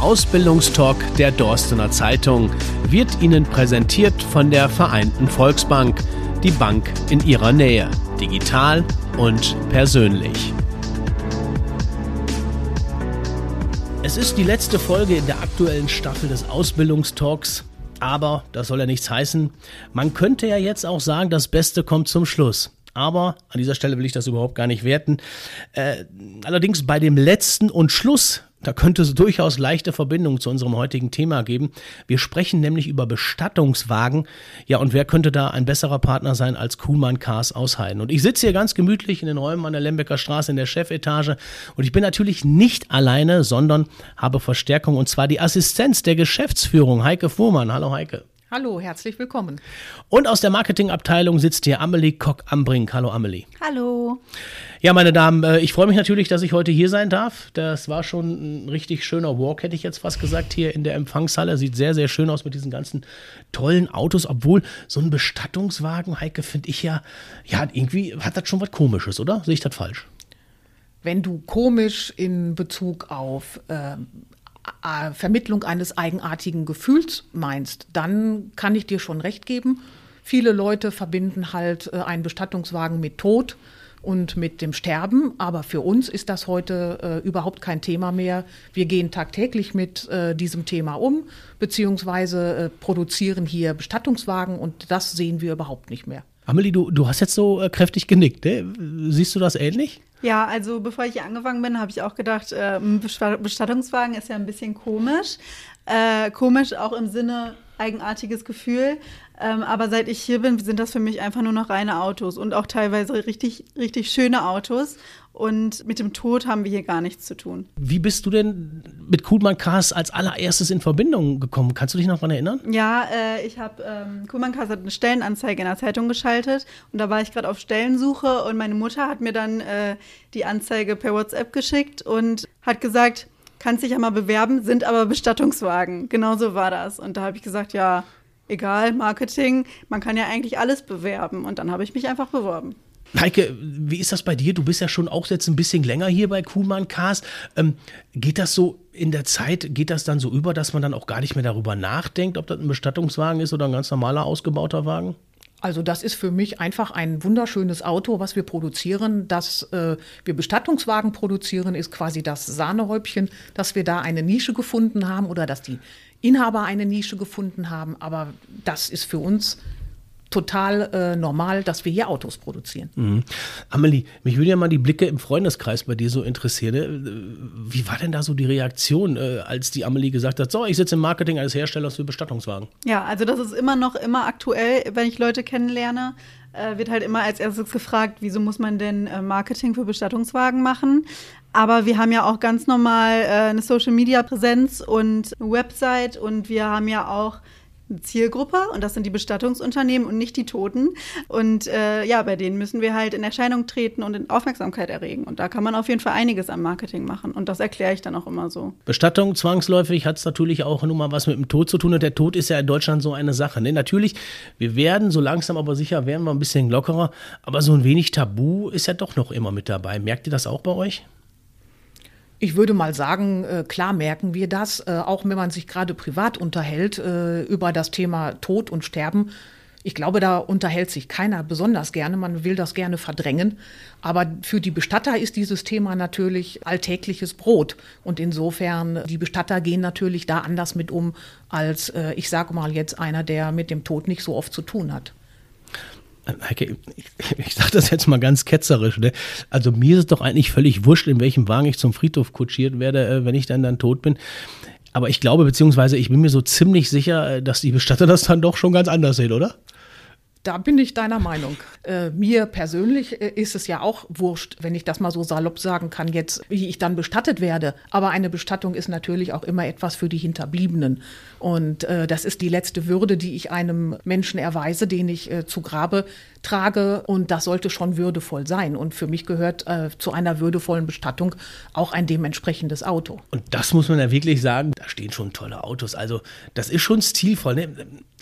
Ausbildungstalk der Dorstener Zeitung wird Ihnen präsentiert von der Vereinten Volksbank, die Bank in Ihrer Nähe, digital und persönlich. Es ist die letzte Folge in der aktuellen Staffel des Ausbildungstalks. Aber das soll ja nichts heißen. Man könnte ja jetzt auch sagen, das Beste kommt zum Schluss. Aber an dieser Stelle will ich das überhaupt gar nicht werten. Äh, allerdings bei dem letzten und Schluss da könnte es durchaus leichte Verbindungen zu unserem heutigen Thema geben. Wir sprechen nämlich über Bestattungswagen. Ja, und wer könnte da ein besserer Partner sein als Kuhlmann Cars aus Heiden? Und ich sitze hier ganz gemütlich in den Räumen an der Lembecker Straße in der Chefetage. Und ich bin natürlich nicht alleine, sondern habe Verstärkung und zwar die Assistenz der Geschäftsführung, Heike Fuhrmann. Hallo Heike. Hallo, herzlich willkommen. Und aus der Marketingabteilung sitzt hier Amelie Kock-Ambrink. Hallo Amelie. Hallo. Ja, meine Damen, äh, ich freue mich natürlich, dass ich heute hier sein darf. Das war schon ein richtig schöner Walk, hätte ich jetzt fast gesagt, hier in der Empfangshalle. Sieht sehr, sehr schön aus mit diesen ganzen tollen Autos, obwohl so ein Bestattungswagen, Heike, finde ich ja, ja, irgendwie hat das schon was Komisches, oder? Sehe ich das falsch? Wenn du komisch in Bezug auf äh, äh, Vermittlung eines eigenartigen Gefühls meinst, dann kann ich dir schon recht geben. Viele Leute verbinden halt äh, einen Bestattungswagen mit Tod und mit dem Sterben, aber für uns ist das heute äh, überhaupt kein Thema mehr. Wir gehen tagtäglich mit äh, diesem Thema um, beziehungsweise äh, produzieren hier Bestattungswagen und das sehen wir überhaupt nicht mehr. Amelie, du, du hast jetzt so äh, kräftig genickt. Ne? Siehst du das ähnlich? Ja, also bevor ich hier angefangen bin, habe ich auch gedacht, äh, ein Bestattungswagen ist ja ein bisschen komisch. Äh, komisch auch im Sinne eigenartiges Gefühl. Ähm, aber seit ich hier bin, sind das für mich einfach nur noch reine Autos und auch teilweise richtig, richtig schöne Autos. Und mit dem Tod haben wir hier gar nichts zu tun. Wie bist du denn mit Kuhlmann Cars als allererstes in Verbindung gekommen? Kannst du dich noch daran erinnern? Ja, äh, ich habe, ähm, Kuhlmann Cars hat eine Stellenanzeige in der Zeitung geschaltet und da war ich gerade auf Stellensuche und meine Mutter hat mir dann äh, die Anzeige per WhatsApp geschickt und hat gesagt, kannst dich ja mal bewerben, sind aber Bestattungswagen. Genauso war das. Und da habe ich gesagt, ja, egal, Marketing, man kann ja eigentlich alles bewerben. Und dann habe ich mich einfach beworben. Heike, wie ist das bei dir? Du bist ja schon auch jetzt ein bisschen länger hier bei Kuhlmann Cars. Ähm, geht das so in der Zeit, geht das dann so über, dass man dann auch gar nicht mehr darüber nachdenkt, ob das ein Bestattungswagen ist oder ein ganz normaler ausgebauter Wagen? Also das ist für mich einfach ein wunderschönes Auto, was wir produzieren. Dass äh, wir Bestattungswagen produzieren, ist quasi das Sahnehäubchen, dass wir da eine Nische gefunden haben oder dass die Inhaber eine Nische gefunden haben. Aber das ist für uns total äh, normal, dass wir hier Autos produzieren. Mhm. Amelie, mich würde ja mal die Blicke im Freundeskreis bei dir so interessieren. Ne? Wie war denn da so die Reaktion, äh, als die Amelie gesagt hat, so, ich sitze im Marketing eines Herstellers für Bestattungswagen? Ja, also das ist immer noch immer aktuell, wenn ich Leute kennenlerne, äh, wird halt immer als erstes gefragt, wieso muss man denn äh, Marketing für Bestattungswagen machen? Aber wir haben ja auch ganz normal äh, eine Social-Media-Präsenz und eine Website und wir haben ja auch eine Zielgruppe und das sind die Bestattungsunternehmen und nicht die Toten. Und äh, ja, bei denen müssen wir halt in Erscheinung treten und in Aufmerksamkeit erregen. Und da kann man auf jeden Fall einiges am Marketing machen. Und das erkläre ich dann auch immer so. Bestattung zwangsläufig hat es natürlich auch nun mal was mit dem Tod zu tun. Und der Tod ist ja in Deutschland so eine Sache. Ne? Natürlich, wir werden so langsam aber sicher werden wir ein bisschen lockerer. Aber so ein wenig Tabu ist ja doch noch immer mit dabei. Merkt ihr das auch bei euch? Ich würde mal sagen, äh, klar merken wir das, äh, auch wenn man sich gerade privat unterhält äh, über das Thema Tod und Sterben. Ich glaube, da unterhält sich keiner besonders gerne. Man will das gerne verdrängen. Aber für die Bestatter ist dieses Thema natürlich alltägliches Brot. Und insofern, die Bestatter gehen natürlich da anders mit um, als ich sage mal jetzt einer, der mit dem Tod nicht so oft zu tun hat. Heike, ich, sage das jetzt mal ganz ketzerisch, ne? Also mir ist es doch eigentlich völlig wurscht, in welchem Wagen ich zum Friedhof kutschiert werde, äh, wenn ich dann dann tot bin. Aber ich glaube, beziehungsweise ich bin mir so ziemlich sicher, äh, dass die Bestatter das dann doch schon ganz anders sehen, oder? Da bin ich deiner Meinung. Äh, mir persönlich äh, ist es ja auch wurscht, wenn ich das mal so salopp sagen kann, jetzt, wie ich dann bestattet werde. Aber eine Bestattung ist natürlich auch immer etwas für die Hinterbliebenen. Und äh, das ist die letzte Würde, die ich einem Menschen erweise, den ich äh, zu Grabe trage. Und das sollte schon würdevoll sein. Und für mich gehört äh, zu einer würdevollen Bestattung auch ein dementsprechendes Auto. Und das muss man ja wirklich sagen, da stehen schon tolle Autos. Also das ist schon stilvoll. Ne?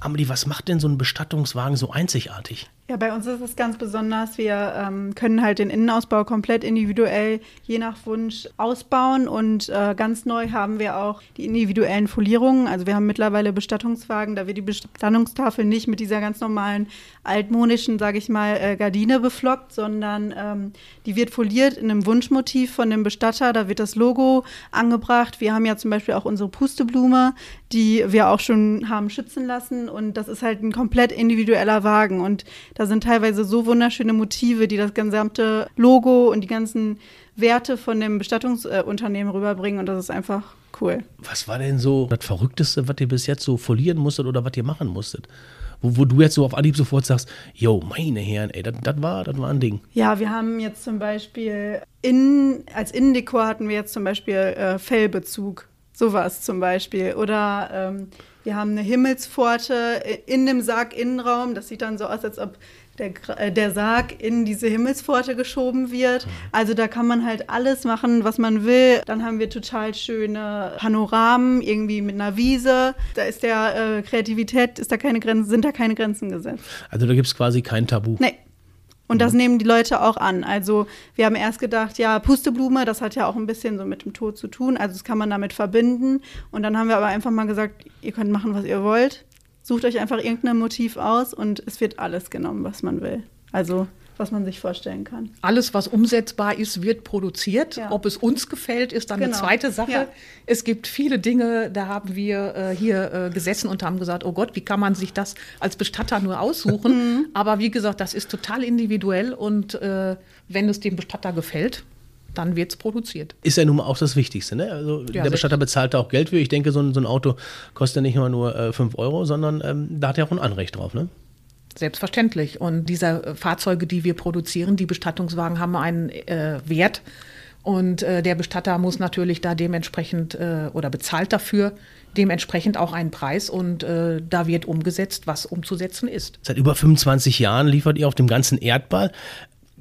Amelie, was macht denn so ein Bestattungswagen so einzigartig? Ja, bei uns ist es ganz besonders. Wir ähm, können halt den Innenausbau komplett individuell je nach Wunsch ausbauen und äh, ganz neu haben wir auch die individuellen Folierungen. Also wir haben mittlerweile Bestattungswagen, da wird die Bestattungstafel nicht mit dieser ganz normalen altmodischen, sage ich mal, äh, Gardine beflockt, sondern ähm, die wird foliert in einem Wunschmotiv von dem Bestatter. Da wird das Logo angebracht. Wir haben ja zum Beispiel auch unsere Pusteblume, die wir auch schon haben schützen lassen und das ist halt ein komplett individueller Wagen und da sind teilweise so wunderschöne Motive, die das gesamte Logo und die ganzen Werte von dem Bestattungsunternehmen rüberbringen und das ist einfach cool. Was war denn so das Verrückteste, was ihr bis jetzt so folieren musstet oder was ihr machen musstet? Wo, wo du jetzt so auf Anhieb sofort sagst, yo, meine Herren, ey, das war, das war ein Ding. Ja, wir haben jetzt zum Beispiel in, als Innendekor hatten wir jetzt zum Beispiel äh, Fellbezug. Sowas zum Beispiel. Oder ähm, wir haben eine Himmelspforte in dem Sarg-Innenraum. Das sieht dann so aus, als ob der, äh, der Sarg in diese Himmelspforte geschoben wird. Also da kann man halt alles machen, was man will. Dann haben wir total schöne Panoramen, irgendwie mit einer Wiese. Da ist der äh, Kreativität, ist da keine Grenzen, sind da keine Grenzen gesetzt. Also da gibt es quasi kein Tabu. Nee. Und das mhm. nehmen die Leute auch an. Also wir haben erst gedacht, ja, Pusteblume, das hat ja auch ein bisschen so mit dem Tod zu tun. Also das kann man damit verbinden. Und dann haben wir aber einfach mal gesagt, ihr könnt machen, was ihr wollt. Sucht euch einfach irgendein Motiv aus und es wird alles genommen, was man will. Also was man sich vorstellen kann. Alles, was umsetzbar ist, wird produziert. Ja. Ob es uns gefällt, ist dann genau. eine zweite Sache. Ja. Es gibt viele Dinge, da haben wir äh, hier äh, gesessen und haben gesagt, oh Gott, wie kann man sich das als Bestatter nur aussuchen? Mhm. Aber wie gesagt, das ist total individuell und äh, wenn es dem Bestatter gefällt, dann wird es produziert. Ist ja nun mal auch das Wichtigste. Ne? Also ja, der Bestatter bezahlt da auch Geld für. Ich denke, so ein, so ein Auto kostet ja nicht immer nur 5 äh, Euro, sondern ähm, da hat er auch ein Anrecht drauf. Ne? Selbstverständlich. Und diese äh, Fahrzeuge, die wir produzieren, die Bestattungswagen, haben einen äh, Wert. Und äh, der Bestatter muss natürlich da dementsprechend äh, oder bezahlt dafür dementsprechend auch einen Preis. Und äh, da wird umgesetzt, was umzusetzen ist. Seit über 25 Jahren liefert ihr auf dem ganzen Erdball.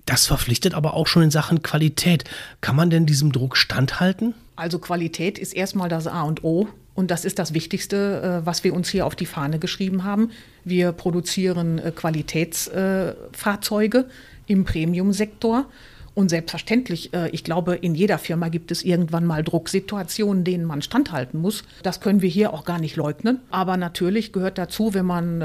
Das verpflichtet aber auch schon in Sachen Qualität. Kann man denn diesem Druck standhalten? Also Qualität ist erstmal das A und O und das ist das Wichtigste, äh, was wir uns hier auf die Fahne geschrieben haben. Wir produzieren äh, Qualitätsfahrzeuge im Premium-Sektor. Und selbstverständlich, äh, ich glaube, in jeder Firma gibt es irgendwann mal Drucksituationen, denen man standhalten muss. Das können wir hier auch gar nicht leugnen. Aber natürlich gehört dazu, wenn man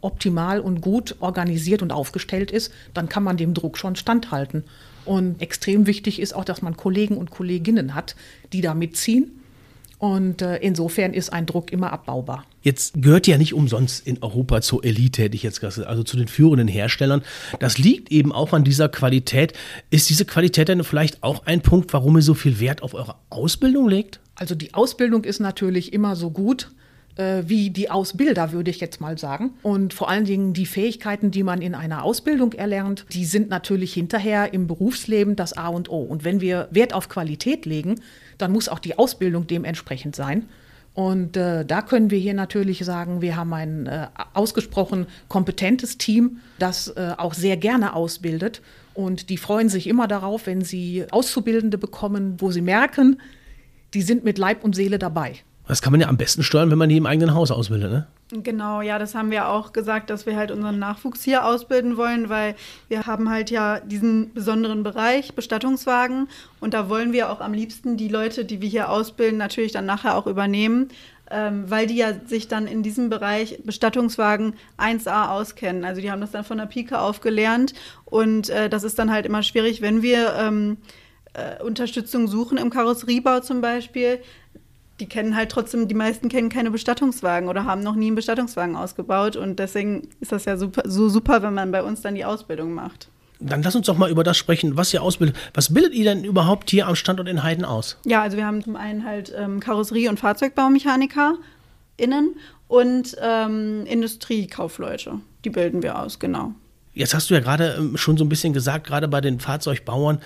optimal und gut organisiert und aufgestellt ist, dann kann man dem Druck schon standhalten. Und extrem wichtig ist auch, dass man Kollegen und Kolleginnen hat, die da mitziehen und äh, insofern ist ein Druck immer abbaubar. Jetzt gehört ja nicht umsonst in Europa zur Elite, hätte ich jetzt gesagt, also zu den führenden Herstellern. Das liegt eben auch an dieser Qualität. Ist diese Qualität denn vielleicht auch ein Punkt, warum ihr so viel Wert auf eure Ausbildung legt? Also die Ausbildung ist natürlich immer so gut, wie die Ausbilder, würde ich jetzt mal sagen. Und vor allen Dingen die Fähigkeiten, die man in einer Ausbildung erlernt, die sind natürlich hinterher im Berufsleben das A und O. Und wenn wir Wert auf Qualität legen, dann muss auch die Ausbildung dementsprechend sein. Und äh, da können wir hier natürlich sagen, wir haben ein äh, ausgesprochen kompetentes Team, das äh, auch sehr gerne ausbildet. Und die freuen sich immer darauf, wenn sie Auszubildende bekommen, wo sie merken, die sind mit Leib und Seele dabei. Das kann man ja am besten steuern, wenn man die im eigenen Haus ausbildet, ne? Genau, ja, das haben wir auch gesagt, dass wir halt unseren Nachwuchs hier ausbilden wollen, weil wir haben halt ja diesen besonderen Bereich Bestattungswagen und da wollen wir auch am liebsten die Leute, die wir hier ausbilden, natürlich dann nachher auch übernehmen, ähm, weil die ja sich dann in diesem Bereich Bestattungswagen 1a auskennen. Also die haben das dann von der Pike auf gelernt und äh, das ist dann halt immer schwierig, wenn wir ähm, äh, Unterstützung suchen im Karosseriebau zum Beispiel, die kennen halt trotzdem, die meisten kennen keine Bestattungswagen oder haben noch nie einen Bestattungswagen ausgebaut. Und deswegen ist das ja super, so super, wenn man bei uns dann die Ausbildung macht. Dann lass uns doch mal über das sprechen, was ihr ausbildet. Was bildet ihr denn überhaupt hier am Standort in Heiden aus? Ja, also wir haben zum einen halt ähm, Karosserie- und Fahrzeugbaumechaniker innen und ähm, Industriekaufleute. Die bilden wir aus, genau. Jetzt hast du ja gerade ähm, schon so ein bisschen gesagt, gerade bei den Fahrzeugbauern,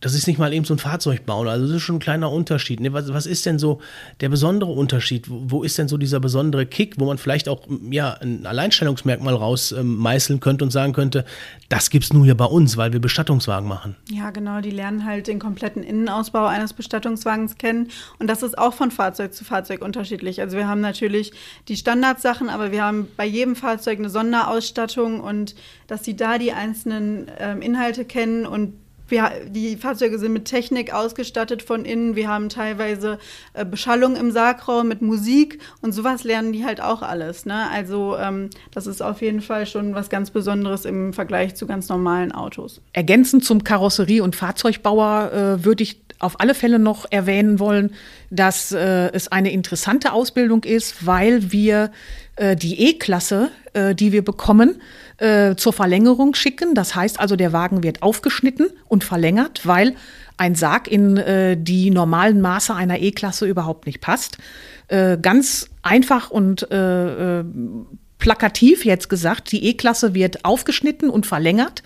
das ist nicht mal eben so ein Fahrzeug bauen. Also das ist schon ein kleiner Unterschied. Ne? Was, was ist denn so der besondere Unterschied? Wo, wo, ist denn so dieser besondere Kick, wo man vielleicht auch ja, ein Alleinstellungsmerkmal rausmeißeln ähm, könnte und sagen könnte, das gibt es nur hier bei uns, weil wir Bestattungswagen machen? Ja, genau. Die lernen halt den kompletten Innenausbau eines Bestattungswagens kennen. Und das ist auch von Fahrzeug zu Fahrzeug unterschiedlich. Also wir haben natürlich die Standardsachen, aber wir haben bei jedem Fahrzeug eine Sonderausstattung und dass sie da die einzelnen ähm, Inhalte kennen und wir, die Fahrzeuge sind mit Technik ausgestattet von innen. Wir haben teilweise äh, Beschallung im Sargraum mit Musik und sowas lernen die halt auch alles. Ne? Also ähm, das ist auf jeden Fall schon was ganz Besonderes im Vergleich zu ganz normalen Autos. Ergänzend zum Karosserie- und Fahrzeugbauer äh, würde ich auf alle Fälle noch erwähnen wollen, dass äh, es eine interessante Ausbildung ist, weil wir äh, die E-Klasse, äh, die wir bekommen, äh, zur Verlängerung schicken. Das heißt also, der Wagen wird aufgeschnitten und verlängert, weil ein Sarg in äh, die normalen Maße einer E-Klasse überhaupt nicht passt. Äh, ganz einfach und plakativ jetzt gesagt, die E-Klasse wird aufgeschnitten und verlängert.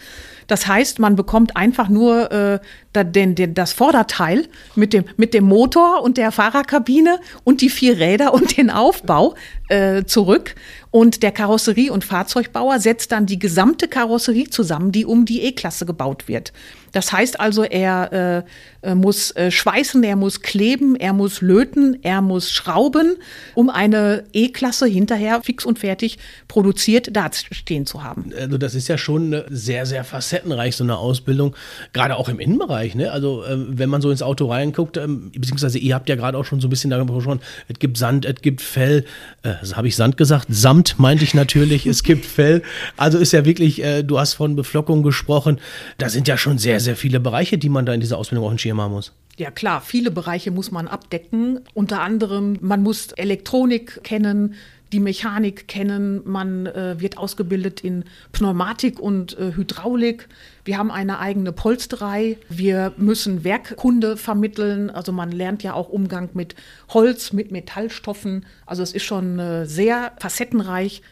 Das heißt, man bekommt einfach nur äh, den, den, das Vorderteil mit dem, mit dem Motor und der Fahrerkabine und die vier Räder und den Aufbau äh, zurück. Und der Karosserie- und Fahrzeugbauer setzt dann die gesamte Karosserie zusammen, die um die E-Klasse gebaut wird. Das heißt also, er äh, äh, muss äh, schweißen, er muss kleben, er muss löten, er muss schrauben, um eine E-Klasse hinterher fix und fertig produziert dastehen zu haben. Also das ist ja schon sehr, sehr facettenreich, so eine Ausbildung, gerade auch im Innenbereich. Ne? Also äh, wenn man so ins Auto reinguckt, ähm, beziehungsweise ihr habt ja gerade auch schon so ein bisschen darüber gesprochen, es gibt Sand, es gibt Fell, äh, habe ich Sand gesagt? Samt meinte ich natürlich, es gibt Fell. Also ist ja wirklich, äh, du hast von Beflockung gesprochen, da sind ja schon sehr, sehr viele Bereiche, die man da in dieser Ausbildung auch in Schirm haben muss. Ja klar, viele Bereiche muss man abdecken. Unter anderem, man muss Elektronik kennen, die Mechanik kennen, man äh, wird ausgebildet in Pneumatik und äh, Hydraulik. Wir haben eine eigene Polsterei. Wir müssen Werkkunde vermitteln. Also man lernt ja auch Umgang mit Holz, mit Metallstoffen. Also es ist schon äh, sehr facettenreich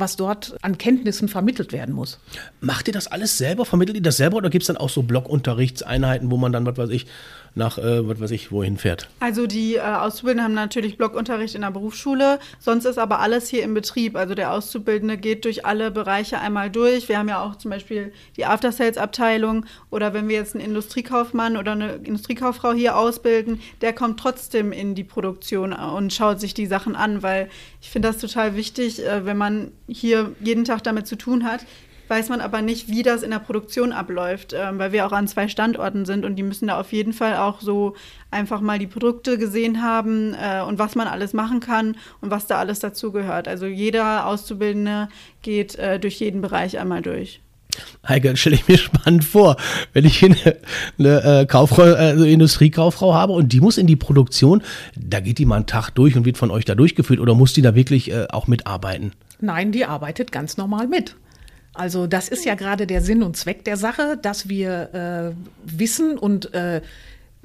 was dort an Kenntnissen vermittelt werden muss. Macht ihr das alles selber? Vermittelt ihr das selber oder gibt es dann auch so Blockunterrichtseinheiten, wo man dann, was weiß ich, nach, äh, was weiß ich, wohin fährt? Also die äh, Auszubildenden haben natürlich Blockunterricht in der Berufsschule, sonst ist aber alles hier im Betrieb. Also der Auszubildende geht durch alle Bereiche einmal durch. Wir haben ja auch zum Beispiel die After-Sales-Abteilung oder wenn wir jetzt einen Industriekaufmann oder eine Industriekauffrau hier ausbilden, der kommt trotzdem in die Produktion und schaut sich die Sachen an, weil ich finde das total wichtig, äh, wenn man hier jeden Tag damit zu tun hat, weiß man aber nicht, wie das in der Produktion abläuft, äh, weil wir auch an zwei Standorten sind und die müssen da auf jeden Fall auch so einfach mal die Produkte gesehen haben äh, und was man alles machen kann und was da alles dazugehört. Also jeder Auszubildende geht äh, durch jeden Bereich einmal durch. Heike, stelle ich mir spannend vor, wenn ich eine, eine äh, Kauffrau, also Industriekauffrau habe und die muss in die Produktion, da geht die mal einen Tag durch und wird von euch da durchgeführt oder muss die da wirklich äh, auch mitarbeiten? Nein, die arbeitet ganz normal mit. Also das ist ja gerade der Sinn und Zweck der Sache, dass wir äh, wissen und äh,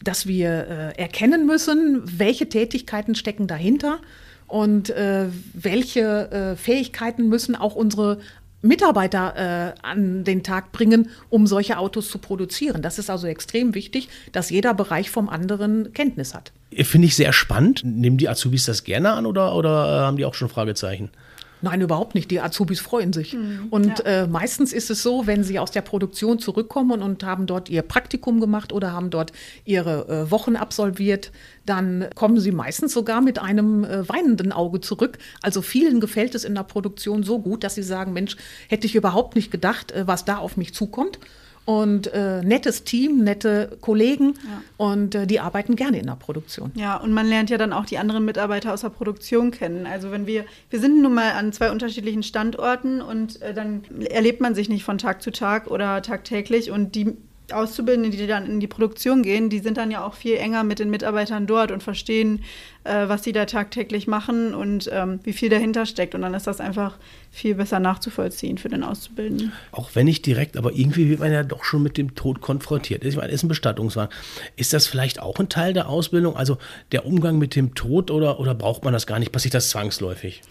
dass wir äh, erkennen müssen, welche Tätigkeiten stecken dahinter und äh, welche äh, Fähigkeiten müssen auch unsere Mitarbeiter äh, an den Tag bringen, um solche Autos zu produzieren. Das ist also extrem wichtig, dass jeder Bereich vom anderen Kenntnis hat. Finde ich sehr spannend. Nehmen die Azubis das gerne an oder, oder haben die auch schon Fragezeichen? Nein, überhaupt nicht. Die Azubis freuen sich. Mhm, und ja. äh, meistens ist es so, wenn sie aus der Produktion zurückkommen und haben dort ihr Praktikum gemacht oder haben dort ihre äh, Wochen absolviert, dann kommen sie meistens sogar mit einem äh, weinenden Auge zurück. Also vielen gefällt es in der Produktion so gut, dass sie sagen, Mensch, hätte ich überhaupt nicht gedacht, äh, was da auf mich zukommt und äh, nettes Team, nette Kollegen ja. und äh, die arbeiten gerne in der Produktion. Ja, und man lernt ja dann auch die anderen Mitarbeiter aus der Produktion kennen. Also wenn wir, wir sind nun mal an zwei unterschiedlichen Standorten und äh, dann erlebt man sich nicht von Tag zu Tag oder tagtäglich und die Auszubildenden, die dann in die Produktion gehen, die sind dann ja auch viel enger mit den Mitarbeitern dort und verstehen, äh, was sie da tagtäglich machen und ähm, wie viel dahinter steckt. Und dann ist das einfach viel besser nachzuvollziehen für den Auszubildenden. Auch wenn nicht direkt, aber irgendwie wird man ja doch schon mit dem Tod konfrontiert. Ich meine, ist ein Bestattungswagen. Ist das vielleicht auch ein Teil der Ausbildung, also der Umgang mit dem Tod oder, oder braucht man das gar nicht? Passiert das zwangsläufig?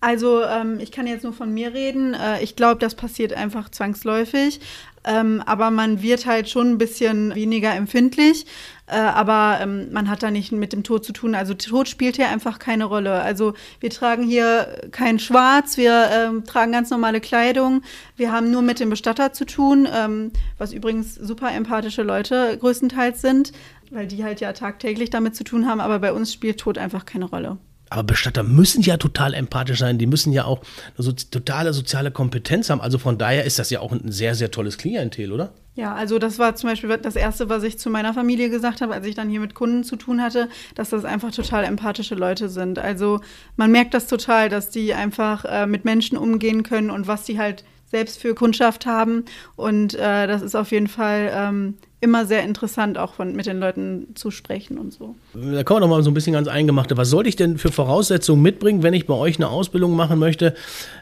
Also ähm, ich kann jetzt nur von mir reden. Äh, ich glaube, das passiert einfach zwangsläufig. Ähm, aber man wird halt schon ein bisschen weniger empfindlich. Äh, aber ähm, man hat da nicht mit dem Tod zu tun. Also Tod spielt hier einfach keine Rolle. Also wir tragen hier kein Schwarz, wir ähm, tragen ganz normale Kleidung. Wir haben nur mit dem Bestatter zu tun, ähm, was übrigens super empathische Leute größtenteils sind, weil die halt ja tagtäglich damit zu tun haben. Aber bei uns spielt Tod einfach keine Rolle. Aber Bestatter müssen ja total empathisch sein, die müssen ja auch eine so, totale soziale Kompetenz haben. Also von daher ist das ja auch ein sehr, sehr tolles Klientel, oder? Ja, also das war zum Beispiel das Erste, was ich zu meiner Familie gesagt habe, als ich dann hier mit Kunden zu tun hatte, dass das einfach total empathische Leute sind. Also man merkt das total, dass die einfach äh, mit Menschen umgehen können und was die halt selbst für Kundschaft haben. Und äh, das ist auf jeden Fall ähm, immer sehr interessant, auch von, mit den Leuten zu sprechen und so. Da kommen wir noch mal so ein bisschen ganz eingemachte. Was sollte ich denn für Voraussetzungen mitbringen, wenn ich bei euch eine Ausbildung machen möchte?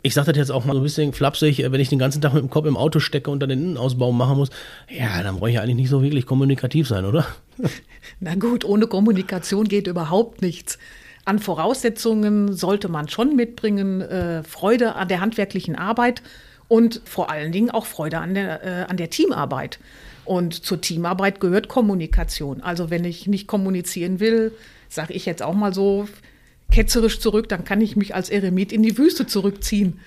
Ich sage das jetzt auch mal so ein bisschen flapsig, wenn ich den ganzen Tag mit dem Kopf im Auto stecke und dann den Innenausbau machen muss. Ja, dann brauche ich eigentlich nicht so wirklich kommunikativ sein, oder? Na gut, ohne Kommunikation geht überhaupt nichts. An Voraussetzungen sollte man schon mitbringen, äh, Freude an der handwerklichen Arbeit und vor allen Dingen auch Freude an der, äh, an der Teamarbeit. Und zur Teamarbeit gehört Kommunikation. Also wenn ich nicht kommunizieren will, sage ich jetzt auch mal so ketzerisch zurück, dann kann ich mich als Eremit in die Wüste zurückziehen.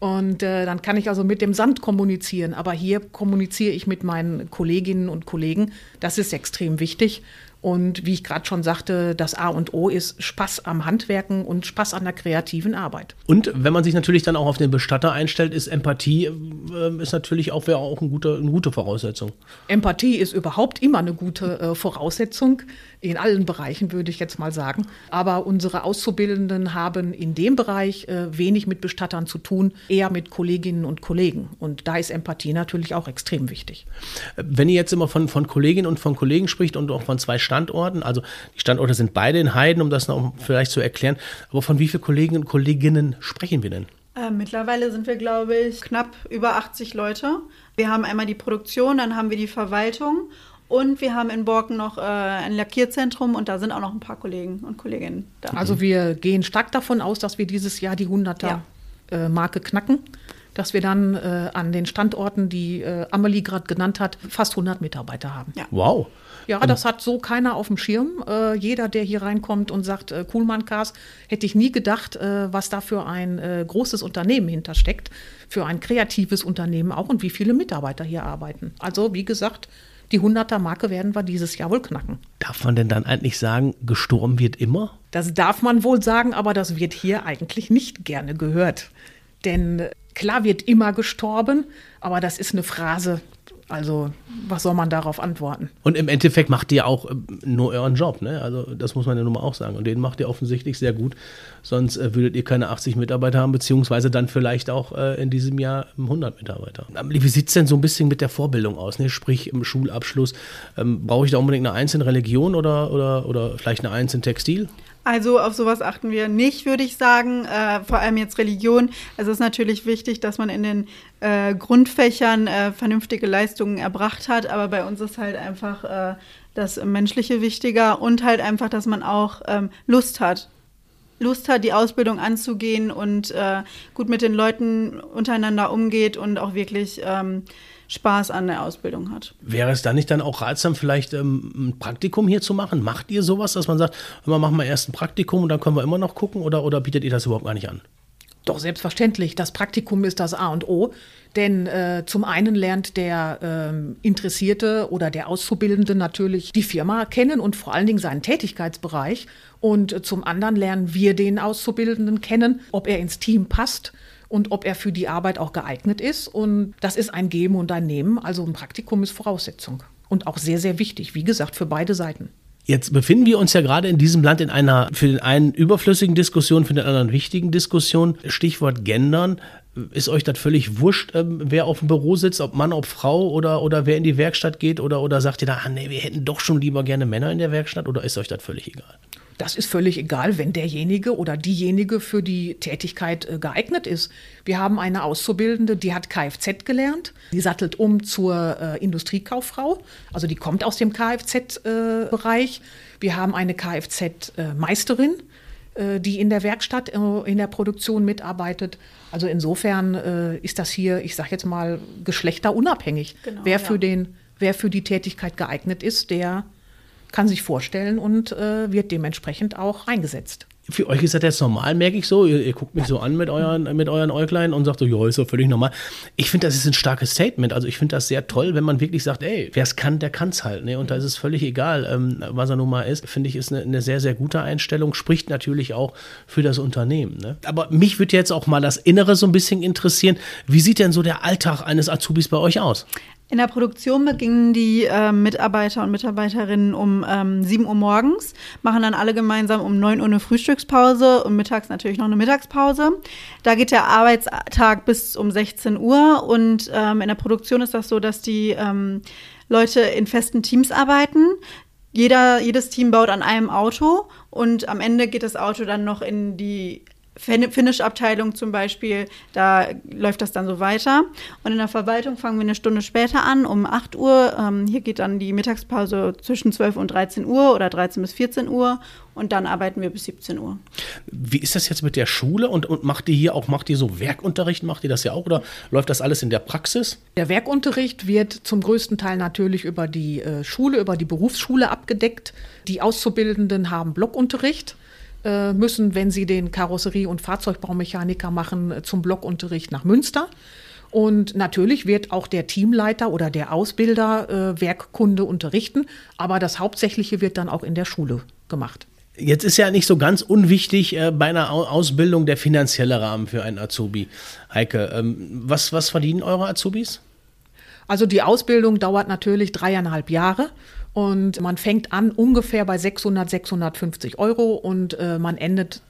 Und äh, dann kann ich also mit dem Sand kommunizieren. Aber hier kommuniziere ich mit meinen Kolleginnen und Kollegen. Das ist extrem wichtig. Und wie ich gerade schon sagte, das A und O ist Spaß am Handwerken und Spaß an der kreativen Arbeit. Und wenn man sich natürlich dann auch auf den Bestatter einstellt, ist Empathie äh, ist natürlich auch, wäre auch ein guter, eine gute Voraussetzung. Empathie ist überhaupt immer eine gute äh, Voraussetzung, in allen Bereichen würde ich jetzt mal sagen. Aber unsere Auszubildenden haben in dem Bereich äh, wenig mit Bestattern zu tun, eher mit Kolleginnen und Kollegen. Und da ist Empathie natürlich auch extrem wichtig. Wenn ihr jetzt immer von, von Kolleginnen und von Kollegen spricht und auch von zwei Standorten. Also die Standorte sind beide in Heiden, um das noch vielleicht zu erklären. Aber von wie vielen Kollegen und Kolleginnen sprechen wir denn? Äh, mittlerweile sind wir, glaube ich, knapp über 80 Leute. Wir haben einmal die Produktion, dann haben wir die Verwaltung und wir haben in Borken noch äh, ein Lackierzentrum und da sind auch noch ein paar Kollegen und Kolleginnen da. Also wir gehen stark davon aus, dass wir dieses Jahr die 100er-Marke ja. äh, knacken. Dass wir dann äh, an den Standorten, die äh, Amelie gerade genannt hat, fast 100 Mitarbeiter haben. Ja. Wow. Ja, das hat so keiner auf dem Schirm. Äh, jeder, der hier reinkommt und sagt, äh, Kuhlmann Cars, hätte ich nie gedacht, äh, was da für ein äh, großes Unternehmen hintersteckt, für ein kreatives Unternehmen auch und wie viele Mitarbeiter hier arbeiten. Also, wie gesagt, die 100er-Marke werden wir dieses Jahr wohl knacken. Darf man denn dann eigentlich sagen, gestorben wird immer? Das darf man wohl sagen, aber das wird hier eigentlich nicht gerne gehört. Denn klar wird immer gestorben, aber das ist eine Phrase, also, was soll man darauf antworten? Und im Endeffekt macht ihr auch ähm, nur euren Job, ne? Also, das muss man ja nun mal auch sagen. Und den macht ihr offensichtlich sehr gut. Sonst äh, würdet ihr keine 80 Mitarbeiter haben, beziehungsweise dann vielleicht auch äh, in diesem Jahr 100 Mitarbeiter. Wie sieht es denn so ein bisschen mit der Vorbildung aus? Ne? Sprich, im Schulabschluss, ähm, brauche ich da unbedingt eine einzelne Religion oder, oder, oder vielleicht eine einzelne Textil? Also auf sowas achten wir nicht, würde ich sagen. Äh, vor allem jetzt Religion. Es ist natürlich wichtig, dass man in den äh, Grundfächern äh, vernünftige Leistungen erbracht hat, aber bei uns ist halt einfach äh, das Menschliche wichtiger und halt einfach, dass man auch ähm, Lust hat. Lust hat, die Ausbildung anzugehen und äh, gut mit den Leuten untereinander umgeht und auch wirklich ähm, Spaß an der Ausbildung hat. Wäre es dann nicht dann auch ratsam, vielleicht ähm, ein Praktikum hier zu machen? Macht ihr sowas, dass man sagt, wir machen wir erst ein Praktikum und dann können wir immer noch gucken oder, oder bietet ihr das überhaupt gar nicht an? Doch, selbstverständlich. Das Praktikum ist das A und O. Denn äh, zum einen lernt der ähm, Interessierte oder der Auszubildende natürlich die Firma kennen und vor allen Dingen seinen Tätigkeitsbereich. Und äh, zum anderen lernen wir den Auszubildenden kennen, ob er ins Team passt und ob er für die Arbeit auch geeignet ist. Und das ist ein Geben und ein Nehmen. Also ein Praktikum ist Voraussetzung und auch sehr, sehr wichtig, wie gesagt, für beide Seiten. Jetzt befinden wir uns ja gerade in diesem Land in einer für den einen überflüssigen Diskussion, für den anderen wichtigen Diskussion. Stichwort Gendern. Ist euch das völlig wurscht, ähm, wer auf dem Büro sitzt, ob Mann, ob Frau oder, oder wer in die Werkstatt geht? Oder, oder sagt ihr da, ah, nee, wir hätten doch schon lieber gerne Männer in der Werkstatt? Oder ist euch das völlig egal? Das ist völlig egal, wenn derjenige oder diejenige für die Tätigkeit äh, geeignet ist. Wir haben eine Auszubildende, die hat Kfz gelernt. Die sattelt um zur äh, Industriekauffrau. Also die kommt aus dem Kfz-Bereich. Äh, Wir haben eine Kfz-Meisterin. äh, die in der Werkstatt äh, in der Produktion mitarbeitet. Also insofern äh, ist das hier, ich sage jetzt mal, geschlechterunabhängig. Genau, wer, für ja. den, wer für die Tätigkeit geeignet ist, der kann sich vorstellen und äh, wird dementsprechend auch eingesetzt für euch ist das jetzt normal, merke ich so. Ihr, ihr, guckt mich so an mit euren, mit euren Äuglein und sagt so, ja, ist doch völlig normal. Ich finde, das ist ein starkes Statement. Also ich finde das sehr toll, wenn man wirklich sagt, ey, wer es kann, der kann es halt. Ne? Und da ist es völlig egal, ähm, was er nun mal ist. Finde ich, ist eine, eine, sehr, sehr gute Einstellung. Spricht natürlich auch für das Unternehmen. Ne? Aber mich würde jetzt auch mal das Innere so ein bisschen interessieren. Wie sieht denn so der Alltag eines Azubis bei euch aus? In der Produktion beginnen die äh, Mitarbeiter und Mitarbeiterinnen um ähm, 7 Uhr morgens, machen dann alle gemeinsam um 9 Uhr eine Frühstückspause und mittags natürlich noch eine Mittagspause. Da geht der Arbeitstag bis um 16 Uhr und ähm, in der Produktion ist das so, dass die ähm, Leute in festen Teams arbeiten. Jeder, jedes Team baut an einem Auto und am Ende geht das Auto dann noch in die Finish-Abteilung zum Beispiel, da läuft das dann so weiter. Und in der Verwaltung fangen wir eine Stunde später an, um 8 Uhr. Ähm, hier geht dann die Mittagspause zwischen 12 und 13 Uhr oder 13 bis 14 Uhr. Und dann arbeiten wir bis 17 Uhr. Wie ist das jetzt mit der Schule? Und, und macht ihr hier auch, macht ihr so Werkunterricht? Macht ihr das ja auch? Oder läuft das alles in der Praxis? Der Werkunterricht wird zum größten Teil natürlich über die äh, Schule, über die Berufsschule abgedeckt. Die Auszubildenden haben Blockunterricht. Äh, müssen, wenn sie den Karosserie- und Fahrzeugbaumechaniker machen, äh, zum Blockunterricht nach Münster. Und natürlich wird auch der Teamleiter oder der Ausbilder äh, Werkkunde unterrichten, aber das Hauptsächliche wird dann auch in der Schule gemacht. Jetzt ist ja nicht so ganz unwichtig äh, bei einer Ausbildung der finanzielle Rahmen für einen Azubi. Heike, ähm, was, was verdienen eure Azubis? Also die Ausbildung dauert natürlich dreieinhalb Jahre und man fängt an ungefähr bei 600, 650 Euro und äh, man endet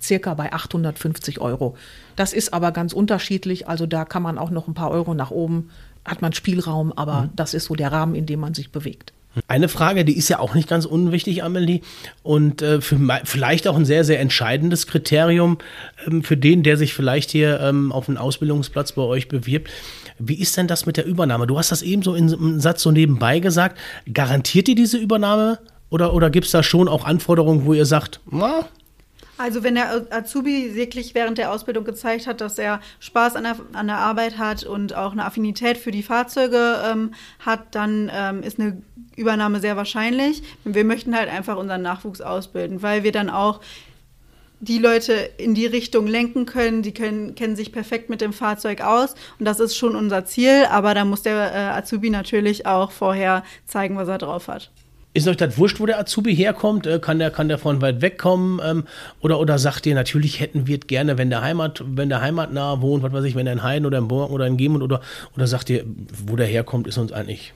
circa bei 850 Euro. Das ist aber ganz unterschiedlich. Also da kann man auch noch ein paar Euro nach oben, hat man Spielraum, aber mhm. das ist so der Rahmen, in dem man sich bewegt. Eine Frage, die ist ja auch nicht ganz unwichtig, Amelie, und äh, für, vielleicht auch ein sehr, sehr entscheidendes Kriterium ähm, für den, der sich vielleicht hier ähm, auf einen Ausbildungsplatz bei euch bewirbt. Wie ist denn das mit der Übernahme? Du hast das eben so in einem Satz so nebenbei gesagt. Garantiert ihr diese Übernahme? Oder, oder gibt es da schon auch Anforderungen, wo ihr sagt, na, also wenn der Azubi wirklich während der Ausbildung gezeigt hat, dass er Spaß an der, an der Arbeit hat und auch eine Affinität für die Fahrzeuge ähm, hat, dann ähm, ist eine Übernahme sehr wahrscheinlich. Wir möchten halt einfach unseren Nachwuchs ausbilden, weil wir dann auch die Leute in die Richtung lenken können. Die können, kennen sich perfekt mit dem Fahrzeug aus und das ist schon unser Ziel. Aber da muss der äh, Azubi natürlich auch vorher zeigen, was er drauf hat. Ist euch das wurscht, wo der Azubi herkommt? Äh, kann der, kann der von weit weg kommen? Ähm, oder, oder sagt ihr, natürlich hätten wir gerne, wenn der Heimat, wenn der heimatnah wohnt, was weiß ich, wenn er in Hain oder in Born oder in Gemund oder, oder sagt ihr, wo der herkommt, ist uns eigentlich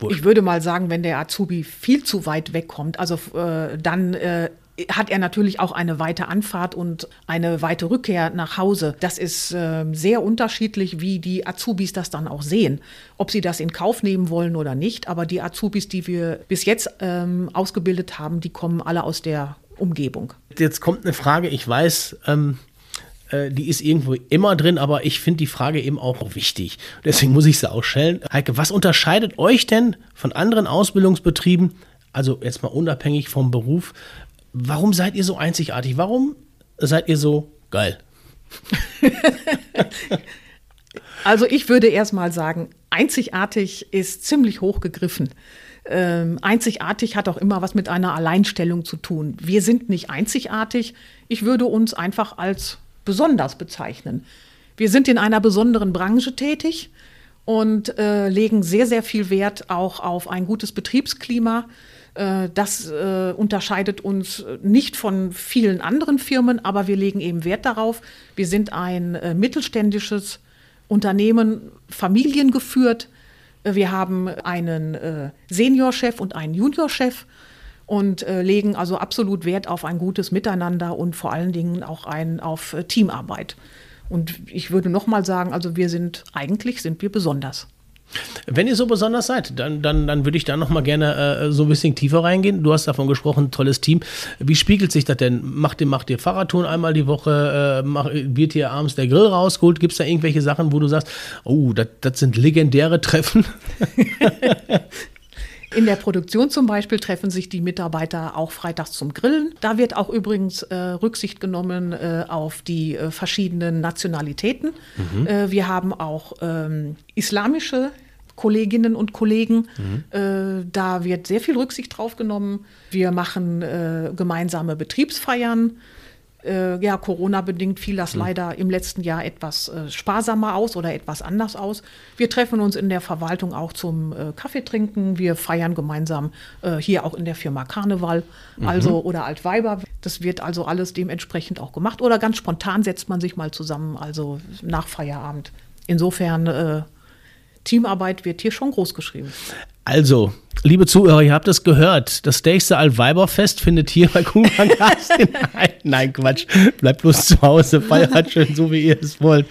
Wurscht. Ich würde mal sagen, wenn der Azubi viel zu weit wegkommt, also äh, dann äh, hat er natürlich auch eine weite Anfahrt und eine weite Rückkehr nach Hause. Das ist äh, sehr unterschiedlich, wie die Azubis das dann auch sehen. Ob sie das in Kauf nehmen wollen oder nicht. Aber die Azubis, die wir bis jetzt ähm, ausgebildet haben, die kommen alle aus der Umgebung. Jetzt kommt eine Frage, ich weiß, ähm, äh, die ist irgendwo immer drin, aber ich finde die Frage eben auch wichtig. Deswegen muss ich sie auch stellen. Heike, was unterscheidet euch denn von anderen Ausbildungsbetrieben, also jetzt mal unabhängig vom Beruf, warum seid ihr so einzigartig? Warum seid ihr so geil? also ich würde erst mal sagen, einzigartig ist ziemlich hoch gegriffen. Ähm, einzigartig hat auch immer was mit einer Alleinstellung zu tun. Wir sind nicht einzigartig. Ich würde uns einfach als besonders bezeichnen. Wir sind in einer besonderen Branche tätig und äh, legen sehr, sehr viel Wert auch auf ein gutes Betriebsklima. Äh, das äh, unterscheidet uns nicht von vielen anderen Firmen, aber wir legen eben Wert darauf. Wir sind ein äh, mittelständisches Unternehmen, familiengeführt. Wir haben einen Seniorchef und einen Juniorchef und legen also absolut Wert auf ein gutes Miteinander und vor allen Dingen auch ein, auf Teamarbeit. Und ich würde noch mal sagen, also wir sind eigentlich sind wir besonders. Wenn ihr so besonders seid, dann, dann, dann würde ich da noch mal gerne äh, so ein bisschen tiefer reingehen. Du hast davon gesprochen, tolles Team. Wie spiegelt sich das denn? Macht ihr, macht ihr Fahrradtouren einmal die Woche? Äh, macht, wird hier abends der Grill rausgeholt? Gibt es da irgendwelche Sachen, wo du sagst, oh, das sind legendäre Treffen? In der Produktion zum Beispiel treffen sich die Mitarbeiter auch freitags zum Grillen. Da wird auch übrigens äh, Rücksicht genommen äh, auf die äh, verschiedenen Nationalitäten. Mhm. Äh, wir haben auch ähm, islamische Kolleginnen und Kollegen. Mhm. Äh, da wird sehr viel Rücksicht drauf genommen. Wir machen äh, gemeinsame Betriebsfeiern. Äh, ja, Corona-bedingt fiel das mhm. leider im letzten Jahr etwas äh, sparsamer aus oder etwas anders aus. Wir treffen uns in der Verwaltung auch zum äh, Kaffee trinken. Wir feiern gemeinsam äh, hier auch in der Firma Karneval, mhm. also oder Altweiber. Das wird also alles dementsprechend auch gemacht. Oder ganz spontan setzt man sich mal zusammen, also nach Feierabend. Insofern äh, Teamarbeit wird hier schon groß geschrieben. Also, liebe Zuhörer, ihr habt es gehört. Das nächste Altweiberfest findet hier bei Kuhmann in Nein, Quatsch. Bleibt bloß zu Hause, feiert schön so, wie ihr es wollt.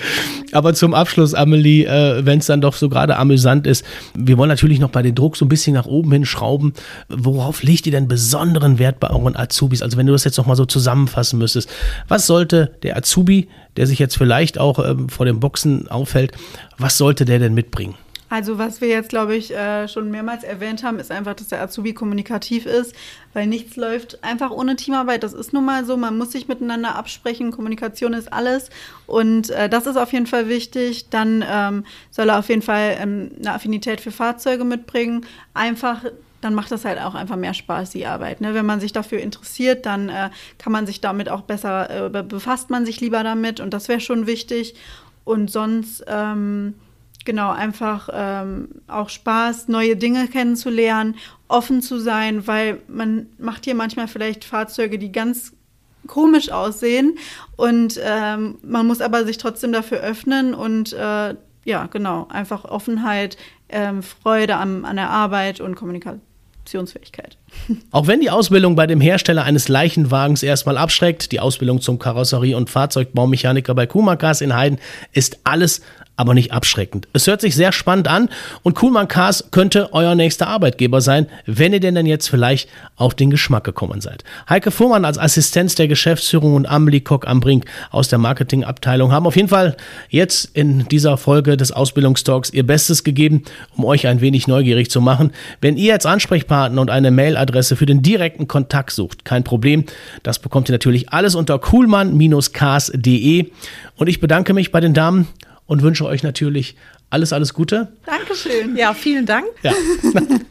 Aber zum Abschluss, Amelie, äh, wenn es dann doch so gerade amüsant ist, wir wollen natürlich noch bei den Druck so ein bisschen nach oben hin schrauben. Worauf legt ihr denn besonderen Wert bei euren Azubis? Also wenn du das jetzt noch mal so zusammenfassen müsstest, was sollte der Azubi, der sich jetzt vielleicht auch ähm, vor dem Boxen auffällt, was sollte der denn mitbringen? Also was wir jetzt, glaube ich, äh, schon mehrmals erwähnt haben, ist einfach, dass der Azubi kommunikativ ist, weil nichts läuft einfach ohne Teamarbeit. Das ist nun mal so, man muss sich miteinander absprechen, Kommunikation ist alles und äh, das ist auf jeden Fall wichtig. Dann ähm, soll er auf jeden Fall ähm, eine Affinität für Fahrzeuge mitbringen. Einfach dann macht das halt auch einfach mehr Spaß, die Arbeit. Ne? Wenn man sich dafür interessiert, dann äh, kann man sich damit auch besser, äh, befasst man sich lieber damit und das wäre schon wichtig. Und sonst ähm, genau, einfach ähm, auch Spaß, neue Dinge kennenzulernen, offen zu sein, weil man macht hier manchmal vielleicht Fahrzeuge, die ganz komisch aussehen und ähm, man muss aber sich trotzdem dafür öffnen und äh, ja, genau, einfach Offenheit, ähm, Freude an, an der Arbeit und Kommunikation. Auch wenn die Ausbildung bei dem Hersteller eines Leichenwagens erstmal abschreckt, die Ausbildung zum Karosserie- und Fahrzeugbaumechaniker bei Kumakas in Heiden ist alles aber nicht abschreckend. Es hört sich sehr spannend an und Kuhlmann Cars könnte euer nächster Arbeitgeber sein, wenn ihr denn dann jetzt vielleicht auf den Geschmack gekommen seid. Heike Fuhrmann als Assistenz der Geschäftsführung und Amelie Kock am Brink aus der Marketingabteilung haben auf jeden Fall jetzt in dieser Folge des Ausbildungstalks ihr Bestes gegeben, um euch ein wenig neugierig zu machen. Wenn ihr jetzt Ansprechpartner und eine Mailadresse für den direkten Kontakt sucht, kein Problem. Das bekommt ihr natürlich alles unter kuhlmann-cars.de und ich bedanke mich bei den Damen und wünsche euch natürlich alles, alles Gute. Dankeschön. Ja, vielen Dank. Ja.